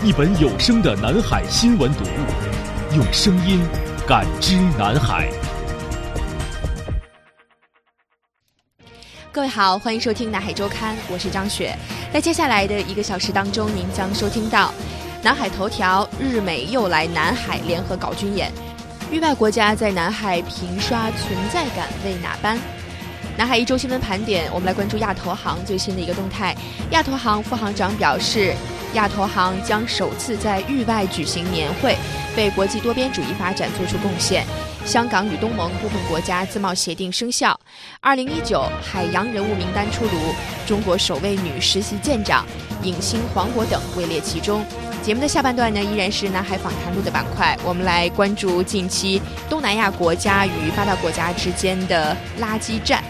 一本有声的南海新闻读物，用声音感知南海。各位好，欢迎收听南海周刊，我是张雪。在接下来的一个小时当中，您将收听到南海头条：日美又来南海联合搞军演，域外国家在南海频刷存在感为哪般？南海一周新闻盘点，我们来关注亚投行最新的一个动态。亚投行副行长表示。亚投行将首次在域外举行年会，为国际多边主义发展做出贡献。香港与东盟部分国家自贸协定生效。二零一九海洋人物名单出炉，中国首位女实习舰长影星黄渤等位列其中。节目的下半段呢，依然是南海访谈录的板块，我们来关注近期东南亚国家与发达国家之间的垃圾战。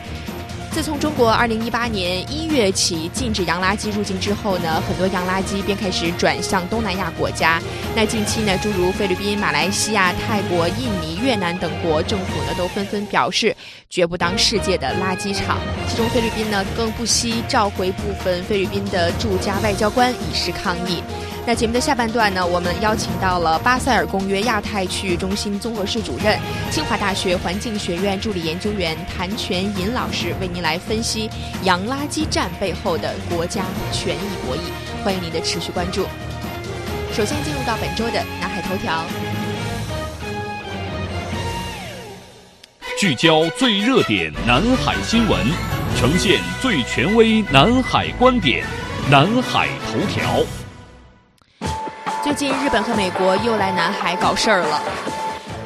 自从中国2018年1月起禁止洋垃圾入境之后呢，很多洋垃圾便开始转向东南亚国家。那近期呢，诸如菲律宾、马来西亚、泰国、印尼、越南等国政府呢，都纷纷表示绝不当世界的垃圾场。其中菲律宾呢，更不惜召回部分菲律宾的驻加外交官以示抗议。在节目的下半段呢，我们邀请到了巴塞尔公约亚太区域中心综合室主任、清华大学环境学院助理研究员谭全银老师，为您来分析洋垃圾战背后的国家权益博弈。欢迎您的持续关注。首先进入到本周的南海头条，聚焦最热点南海新闻，呈现最权威南海观点，南海头条。最近，日本和美国又来南海搞事儿了。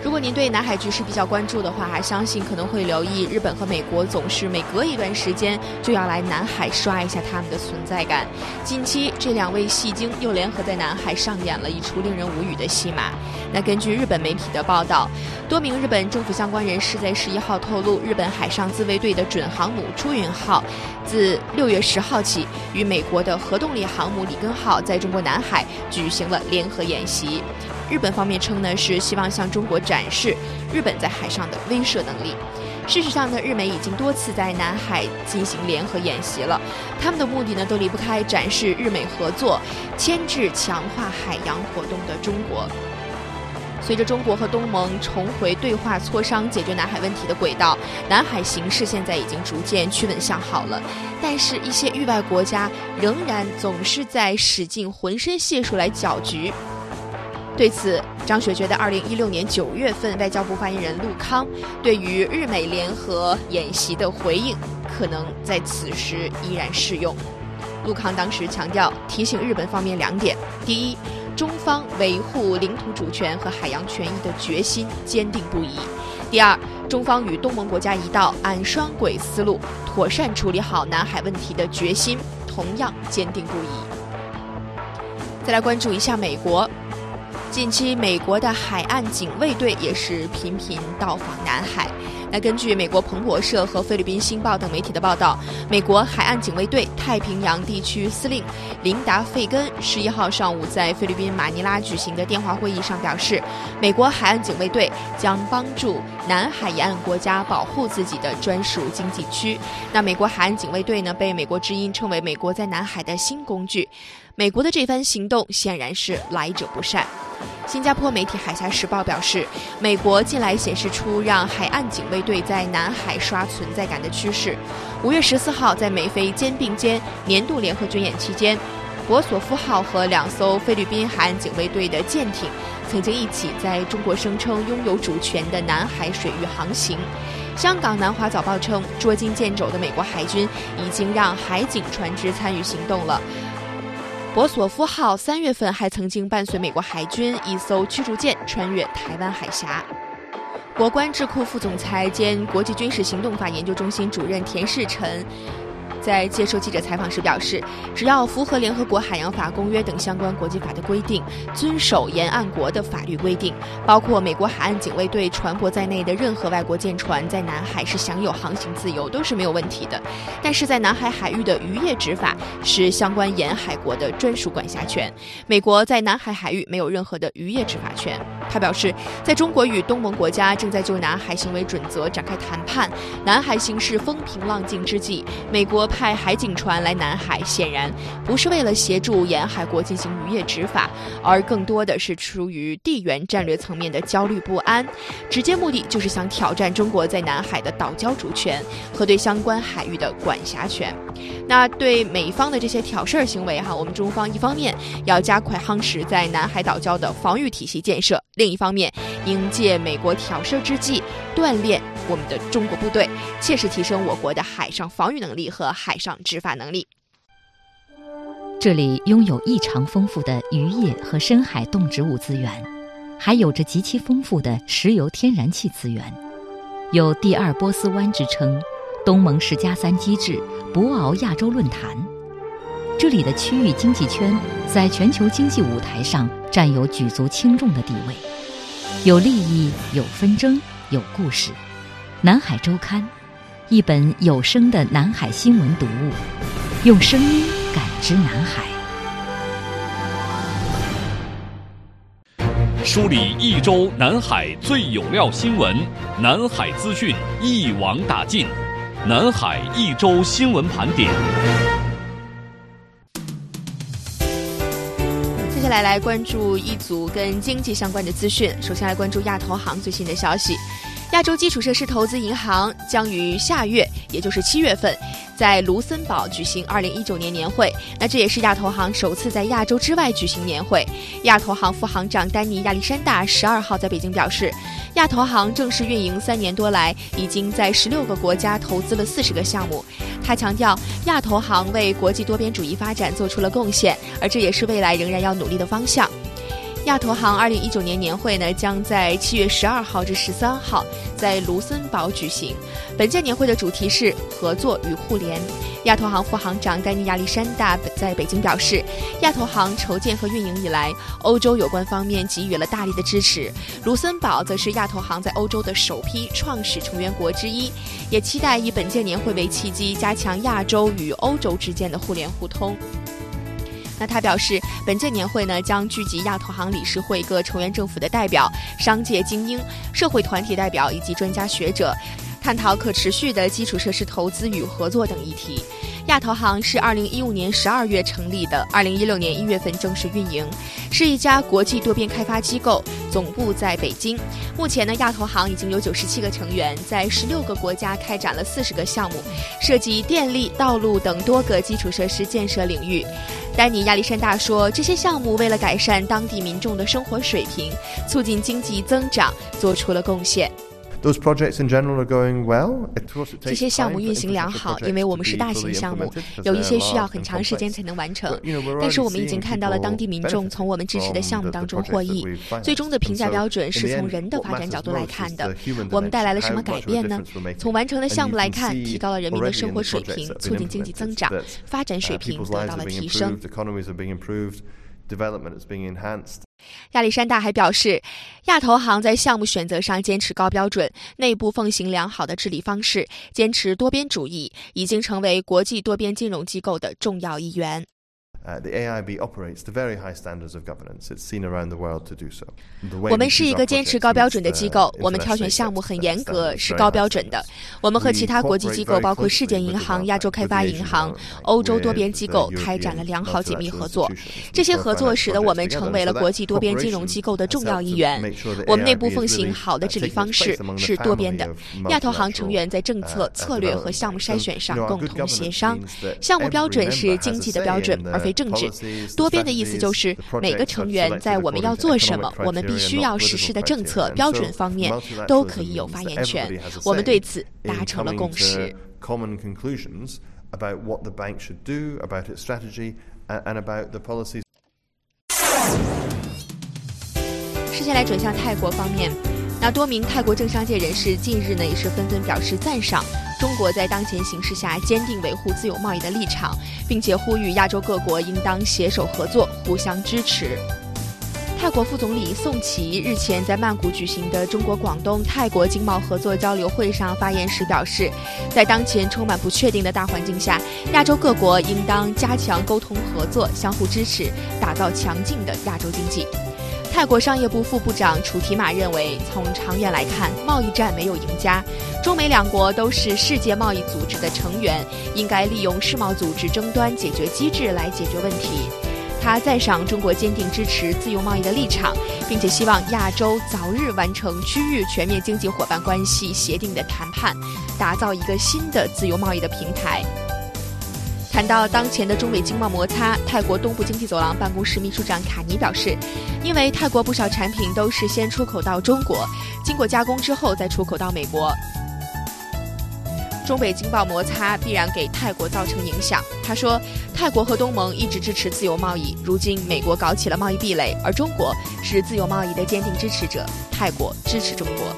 如果您对南海局势比较关注的话，还相信可能会留意，日本和美国总是每隔一段时间就要来南海刷一下他们的存在感。近期，这两位戏精又联合在南海上演了一出令人无语的戏码。那根据日本媒体的报道，多名日本政府相关人士在十一号透露，日本海上自卫队的准航母出云号，自六月十号起与美国的核动力航母里根号在中国南海举行了联合演习。日本方面称呢，是希望向中国展示日本在海上的威慑能力。事实上呢，日美已经多次在南海进行联合演习了，他们的目的呢，都离不开展示日美合作、牵制强化海洋活动的中国。随着中国和东盟重回对话磋商解决南海问题的轨道，南海形势现在已经逐渐趋稳向好了。但是，一些域外国家仍然总是在使尽浑身解数来搅局。对此，张雪觉得，二零一六年九月份，外交部发言人陆康对于日美联合演习的回应，可能在此时依然适用。陆康当时强调，提醒日本方面两点：第一，中方维护领土主权和海洋权益的决心坚定不移；第二，中方与东盟国家一道，按双轨思路妥善处理好南海问题的决心同样坚定不移。再来关注一下美国。近期，美国的海岸警卫队也是频频到访南海。那根据美国彭博社和菲律宾《星报》等媒体的报道，美国海岸警卫队太平洋地区司令琳达·费根十一号上午在菲律宾马尼拉举行的电话会议上表示，美国海岸警卫队将帮助南海沿岸国家保护自己的专属经济区。那美国海岸警卫队呢，被美国之音称为美国在南海的新工具。美国的这番行动显然是来者不善。新加坡媒体《海峡时报》表示，美国近来显示出让海岸警卫队在南海刷存在感的趋势。五月十四号，在美菲肩并肩年度联合军演期间，博索夫号和两艘菲律宾海岸警卫队的舰艇曾经一起在中国声称拥有主权的南海水域航行。香港南华早报称，捉襟见肘的美国海军已经让海警船只参与行动了。博索夫号三月份还曾经伴随美国海军一艘驱逐舰穿越台湾海峡。国关智库副总裁兼国际军事行动法研究中心主任田世臣。在接受记者采访时表示，只要符合联合国海洋法公约等相关国际法的规定，遵守沿岸国的法律规定，包括美国海岸警卫队船舶在内的任何外国舰船在南海是享有航行自由，都是没有问题的。但是在南海海域的渔业执法是相关沿海国的专属管辖权，美国在南海海域没有任何的渔业执法权。他表示，在中国与东盟国家正在就南海行为准则展开谈判，南海形势风平浪静之际，美国。派海警船来南海，显然不是为了协助沿海国进行渔业执法，而更多的是出于地缘战略层面的焦虑不安，直接目的就是想挑战中国在南海的岛礁主权和对相关海域的管辖权。那对美方的这些挑事儿行为，哈，我们中方一方面要加快夯实在南海岛礁的防御体系建设，另一方面应借美国挑事之际，锻炼我们的中国部队，切实提升我国的海上防御能力和。海上执法能力。这里拥有异常丰富的渔业和深海动植物资源，还有着极其丰富的石油天然气资源，有“第二波斯湾”之称，东盟十加三机制，博鳌亚洲论坛。这里的区域经济圈在全球经济舞台上占有举足轻重的地位，有利益，有纷争，有故事。南海周刊。一本有声的南海新闻读物，用声音感知南海，梳理一周南海最有料新闻，南海资讯一网打尽，南海一周新闻盘点。来来关注一组跟经济相关的资讯，首先来关注亚投行最新的消息。亚洲基础设施投资银行将于下月，也就是七月份，在卢森堡举行二零一九年年会。那这也是亚投行首次在亚洲之外举行年会。亚投行副行长丹尼亚历山大十二号在北京表示，亚投行正式运营三年多来，已经在十六个国家投资了四十个项目。他强调，亚投行为国际多边主义发展做出了贡献，而这也是未来仍然要努力的方向。亚投行二零一九年年会呢，将在七月十二号至十三号在卢森堡举行。本届年会的主题是合作与互联。亚投行副行长丹尼亚历山大在北京表示，亚投行筹建和运营以来，欧洲有关方面给予了大力的支持。卢森堡则是亚投行在欧洲的首批创始成员国之一，也期待以本届年会为契机，加强亚洲与欧洲之间的互联互通。那他表示，本届年会呢将聚集亚投行理事会各成员政府的代表、商界精英、社会团体代表以及专家学者，探讨可持续的基础设施投资与合作等议题。亚投行是二零一五年十二月成立的，二零一六年一月份正式运营，是一家国际多边开发机构，总部在北京。目前呢，亚投行已经有九十七个成员，在十六个国家开展了四十个项目，涉及电力、道路等多个基础设施建设领域。丹尼亚历山大说，这些项目为了改善当地民众的生活水平，促进经济增长，做出了贡献。这些项目运行良好，因为我们是大型项目，有一些需要很长时间才能完成。但是我们已经看到了当地民众从我们支持的项目当中获益。最终的评价标准是从人的发展角度来看的。我们带来了什么改变呢？从完成的项目来看，提高了人民的生活水平，促进经济增长，发展水平得到了提升。Development is being enhanced. 亚历山大还表示，亚投行在项目选择上坚持高标准，内部奉行良好的治理方式，坚持多边主义，已经成为国际多边金融机构的重要一员。我们是一个坚持高标准的机构，我们挑选项目很严格，是高标准的。我们和其他国际机构，包括世界银行、亚洲开发银行、欧洲多边机构，开展了良好紧密合作。这些合作使得我们成为了国际多边金融机构的重要一员。我们内部奉行好的治理方式，是多边的。亚投行成员在政策、策略和项目筛选上共同协商。项目标准是经济的标准，而非。为政治。多边的意思就是每个成员在我们要做什么，我们必须要实施的政策标准方面都可以有发言权。我们对此达成了共识。接下来转向泰国方面，那多名泰国政商界人士近日呢也是纷纷表示赞赏中国在当前形势下坚定维护自由贸易的立场，并且呼吁亚洲各国应当携手合作，互相支持。泰国副总理宋奇日前在曼谷举行的中国广东泰国经贸合作交流会上发言时表示，在当前充满不确定的大环境下，亚洲各国应当加强沟通合作，相互支持，打造强劲的亚洲经济。泰国商业部副部长楚提马认为，从长远来看，贸易战没有赢家。中美两国都是世界贸易组织的成员，应该利用世贸组织争端解决机制来解决问题。他赞赏中国坚定支持自由贸易的立场，并且希望亚洲早日完成区域全面经济伙伴关系协定的谈判，打造一个新的自由贸易的平台。谈到当前的中美经贸摩擦，泰国东部经济走廊办公室秘书长卡尼表示，因为泰国不少产品都是先出口到中国，经过加工之后再出口到美国，中美经贸摩擦必然给泰国造成影响。他说，泰国和东盟一直支持自由贸易，如今美国搞起了贸易壁垒，而中国是自由贸易的坚定支持者，泰国支持中国。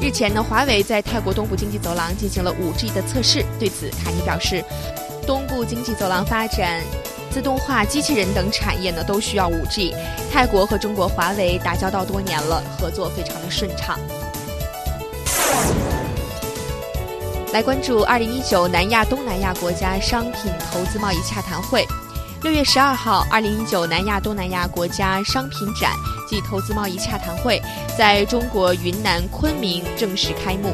日前呢，华为在泰国东部经济走廊进行了 5G 的测试，对此卡尼表示。东部经济走廊发展自动化、机器人等产业呢，都需要 5G。泰国和中国华为打交道多年了，合作非常的顺畅。来关注2019南亚东南亚国家商品投资贸易洽谈会。六月十二号，2019南亚东南亚国家商品展暨投资贸易洽谈会在中国云南昆明正式开幕。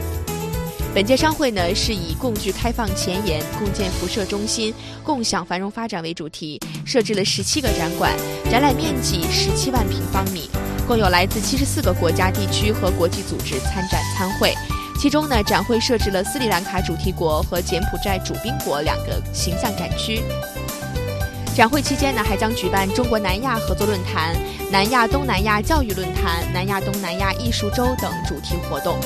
本届商会呢是以共聚开放前沿、共建辐射中心、共享繁荣发展为主题，设置了十七个展馆，展览面积十七万平方米，共有来自七十四个国家地区和国际组织参展参会。其中呢，展会设置了斯里兰卡主题国和柬埔寨主宾国两个形象展区。展会期间呢，还将举办中国南亚合作论坛、南亚东南亚教育论坛、南亚东南亚艺术周等主题活动。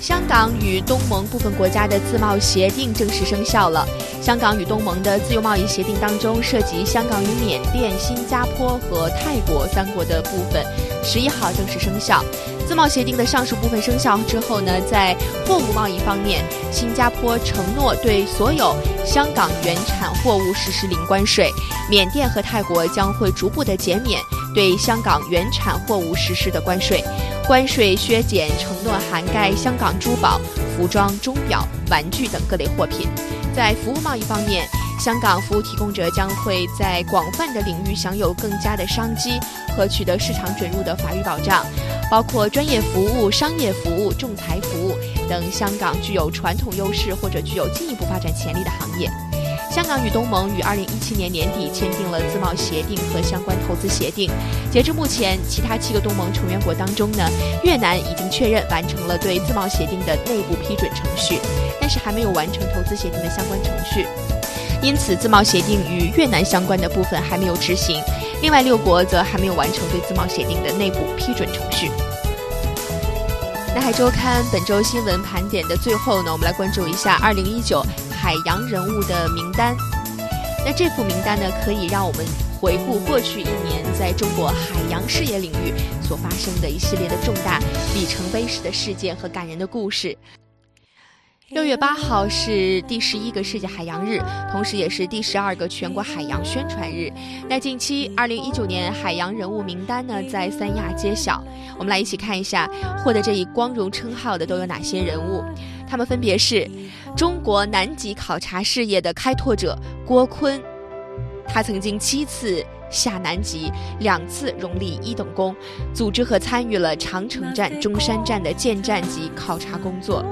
香港与东盟部分国家的自贸协定正式生效了。香港与东盟的自由贸易协定当中，涉及香港与缅甸、新加坡和泰国三国的部分，十一号正式生效。自贸协定的上述部分生效之后呢，在货物贸易方面，新加坡承诺对所有香港原产货物实施零关税，缅甸和泰国将会逐步的减免对香港原产货物实施的关税。关税削减承诺涵盖香港珠宝、服装、钟表、玩具等各类货品。在服务贸易方面，香港服务提供者将会在广泛的领域享有更加的商机和取得市场准入的法律保障，包括专业服务、商业服务、仲裁服务等香港具有传统优势或者具有进一步发展潜力的行业。香港与东盟于二零一七年年底签订了自贸协定和相关投资协定。截至目前，其他七个东盟成员国当中呢，越南已经确认完成了对自贸协定的内部批准程序，但是还没有完成投资协定的相关程序。因此，自贸协定与越南相关的部分还没有执行。另外六国则还没有完成对自贸协定的内部批准程序。南海周刊本周新闻盘点的最后呢，我们来关注一下二零一九。海洋人物的名单，那这幅名单呢，可以让我们回顾过去一年在中国海洋事业领域所发生的一系列的重大里程碑式的事件和感人的故事。六月八号是第十一个世界海洋日，同时也是第十二个全国海洋宣传日。那近期二零一九年海洋人物名单呢，在三亚揭晓，我们来一起看一下获得这一光荣称号的都有哪些人物。他们分别是中国南极考察事业的开拓者郭坤，他曾经七次下南极，两次荣立一等功，组织和参与了长城站、中山站的建站及考察工作，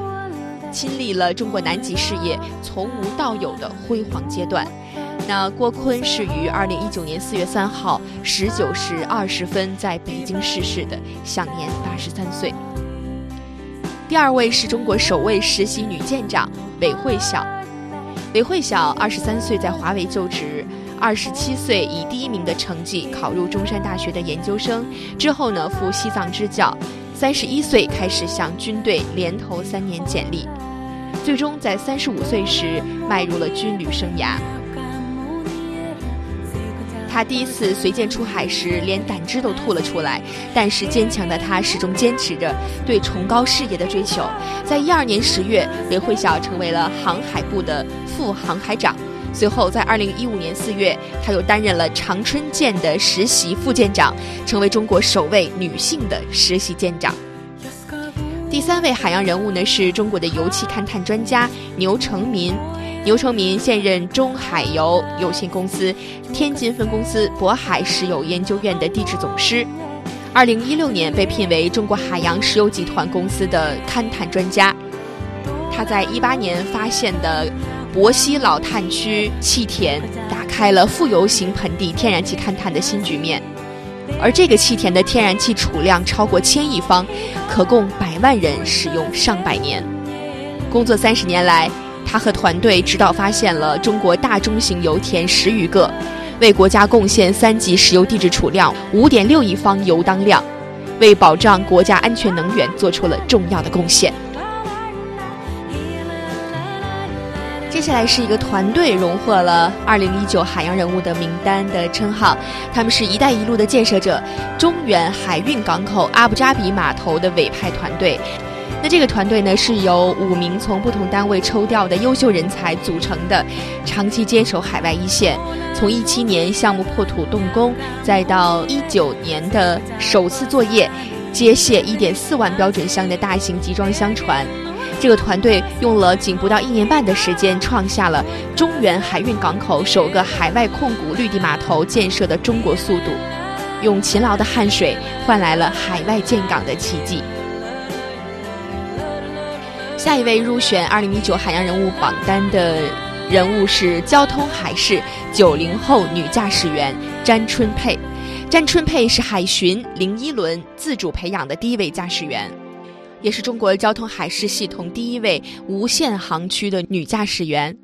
亲历了中国南极事业从无到有的辉煌阶段。那郭坤是于二零一九年四月三号十九时二十分在北京逝世的，享年八十三岁。第二位是中国首位实习女舰长韦慧晓，韦慧晓二十三岁在华为就职，二十七岁以第一名的成绩考入中山大学的研究生，之后呢赴西藏支教，三十一岁开始向军队连投三年简历，最终在三十五岁时迈入了军旅生涯。他第一次随舰出海时，连胆汁都吐了出来。但是坚强的他始终坚持着对崇高事业的追求。在一二年十月，韦慧晓成为了航海部的副航海长。随后，在二零一五年四月，他又担任了长春舰的实习副舰长，成为中国首位女性的实习舰长。第三位海洋人物呢，是中国的油气勘探专家牛成民。牛成民现任中海油有限公司天津分公司渤海石油研究院的地质总师，二零一六年被聘为中国海洋石油集团公司的勘探专家。他在一八年发现的博西老探区气田，打开了富油型盆地天然气勘探的新局面。而这个气田的天然气储量超过千亿方，可供百万人使用上百年。工作三十年来。他和团队指导发现了中国大中型油田十余个，为国家贡献三级石油地质储量五点六亿方油当量，为保障国家安全能源做出了重要的贡献。接下来是一个团队荣获了二零一九海洋人物的名单的称号，他们是一带一路的建设者，中远海运港口阿布扎比码头的委派团队。那这个团队呢，是由五名从不同单位抽调的优秀人才组成的，长期坚守海外一线。从一七年项目破土动工，再到一九年的首次作业，接卸一点四万标准箱的大型集装箱船，这个团队用了仅不到一年半的时间，创下了中原海运港口首个海外控股绿地码头建设的中国速度，用勤劳的汗水换来了海外建港的奇迹。下一位入选二零一九海洋人物榜单的人物是交通海事九零后女驾驶员詹春佩。詹春佩是海巡零一轮自主培养的第一位驾驶员，也是中国交通海事系统第一位无限航区的女驾驶员。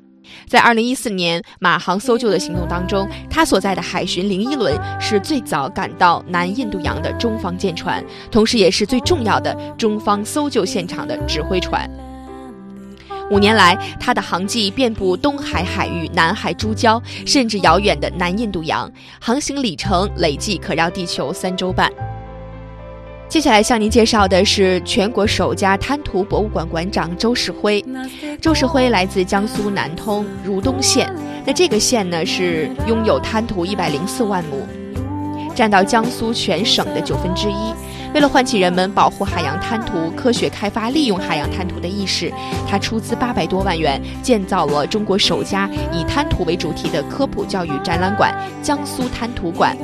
在二零一四年马航搜救的行动当中，她所在的海巡零一轮是最早赶到南印度洋的中方舰船，同时也是最重要的中方搜救现场的指挥船。五年来，它的航迹遍布东海海域、南海诸礁，甚至遥远的南印度洋，航行里程累计可绕地球三周半。接下来向您介绍的是全国首家滩涂博物馆馆长周世辉。周世辉来自江苏南通如东县，那这个县呢是拥有滩涂一百零四万亩，占到江苏全省的九分之一。为了唤起人们保护海洋滩涂、科学开发利用海洋滩涂的意识，他出资八百多万元建造了中国首家以滩涂为主题的科普教育展览馆——江苏滩涂馆，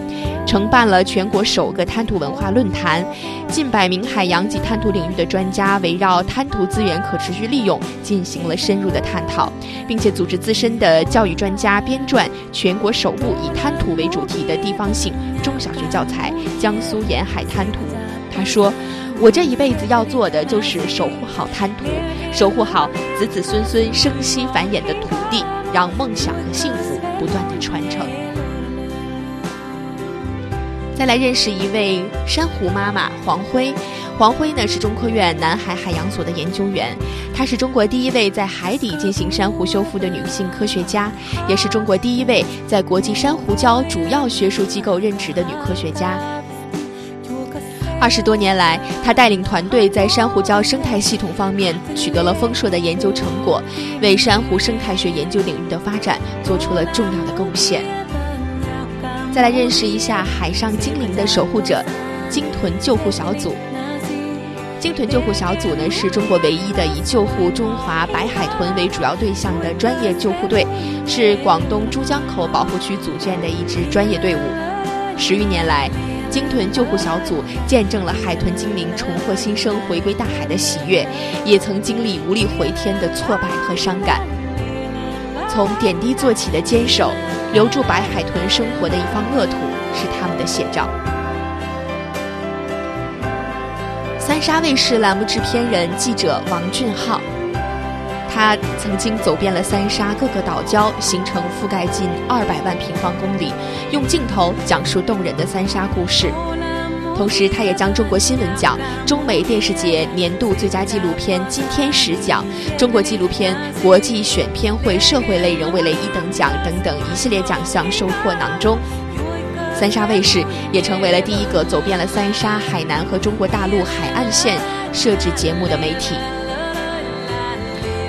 承办了全国首个滩涂文化论坛。近百名海洋及滩涂领域的专家围绕滩涂资源可持续利用进行了深入的探讨，并且组织资深的教育专家编撰全国首部以滩涂为主题的地方性中小学教材《江苏沿海滩涂》。他说：“我这一辈子要做的就是守护好滩涂，守护好子子孙孙生息繁衍的土地，让梦想和幸福不断的传承。”再来认识一位珊瑚妈妈黄辉。黄辉呢是中科院南海海洋所的研究员，她是中国第一位在海底进行珊瑚修复的女性科学家，也是中国第一位在国际珊瑚礁主要学术机构任职的女科学家。二十多年来，他带领团队在珊瑚礁生态系统方面取得了丰硕的研究成果，为珊瑚生态学研究领域的发展做出了重要的贡献。再来认识一下海上精灵的守护者——鲸豚救护小组。鲸豚救护小组呢，是中国唯一的以救护中华白海豚为主要对象的专业救护队，是广东珠江口保护区组建的一支专业队伍。十余年来，鲸豚救护小组见证了海豚精灵重获新生、回归大海的喜悦，也曾经历无力回天的挫败和伤感。从点滴做起的坚守，留住白海豚生活的一方乐土，是他们的写照。三沙卫视栏目制片人、记者王俊浩，他曾经走遍了三沙各个岛礁，行程覆盖近二百万平方公里，用镜头讲述动人的三沙故事。同时，他也将中国新闻奖、中美电视节年度最佳纪录片金天使奖、中国纪录片国际选片会社会类人物类一等奖等等一系列奖项收获囊中。三沙卫视也成为了第一个走遍了三沙、海南和中国大陆海岸线设置节目的媒体。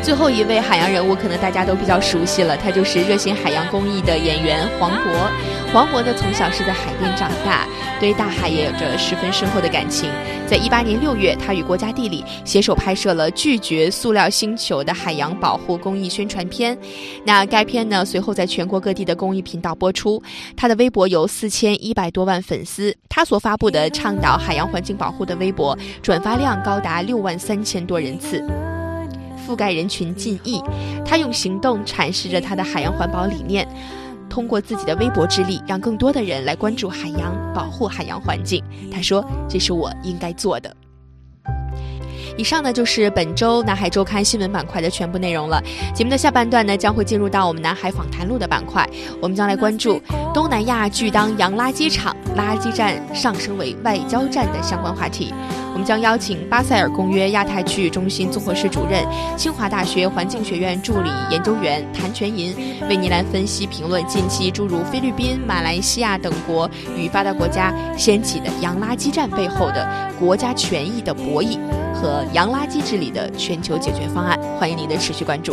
最后一位海洋人物，可能大家都比较熟悉了，他就是热心海洋公益的演员黄渤。黄渤呢，从小是在海边长大，对大海也有着十分深厚的感情。在一八年六月，他与国家地理携手拍摄了《拒绝塑料星球》的海洋保护公益宣传片。那该片呢，随后在全国各地的公益频道播出。他的微博有四千一百多万粉丝，他所发布的倡导海洋环境保护的微博转发量高达六万三千多人次。覆盖人群近亿，他用行动阐释着他的海洋环保理念，通过自己的微薄之力，让更多的人来关注海洋，保护海洋环境。他说：“这是我应该做的。”以上呢就是本周南海周刊新闻板块的全部内容了。节目的下半段呢将会进入到我们南海访谈录的板块，我们将来关注东南亚巨当洋垃圾场，垃圾站上升为外交战的相关话题。我们将邀请巴塞尔公约亚太区域中心综合室主任、清华大学环境学院助理研究员谭全银，为您来分析评论近期诸如菲律宾、马来西亚等国与发达国家掀起的洋垃圾站背后的国家权益的博弈。和洋垃圾治理的全球解决方案，欢迎您的持续关注。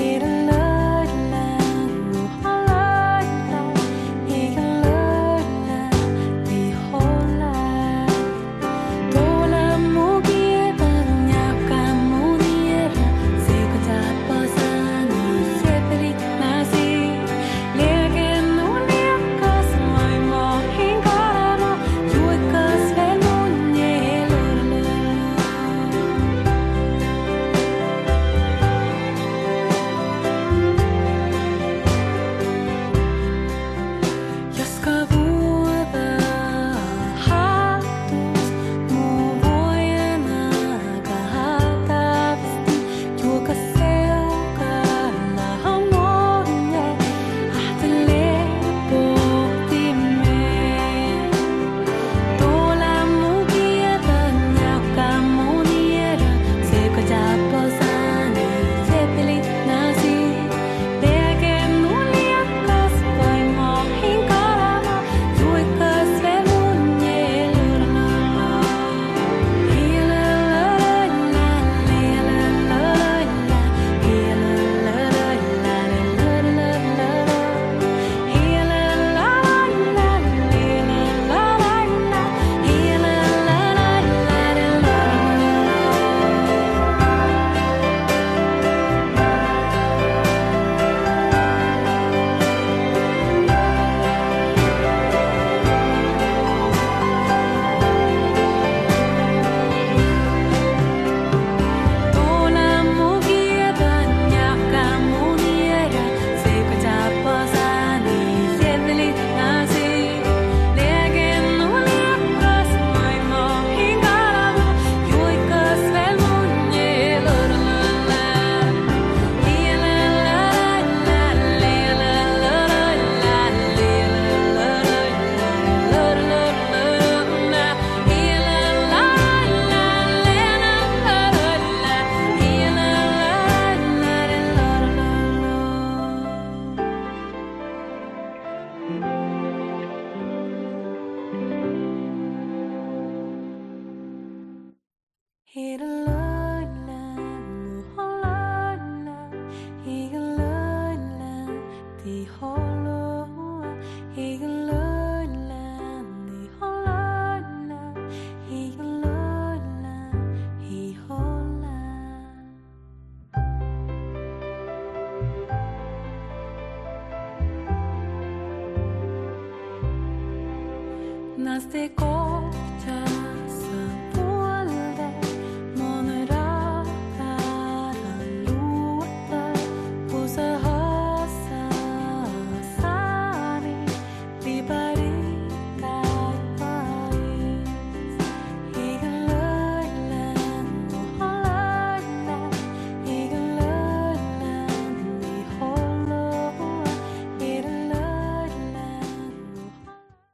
te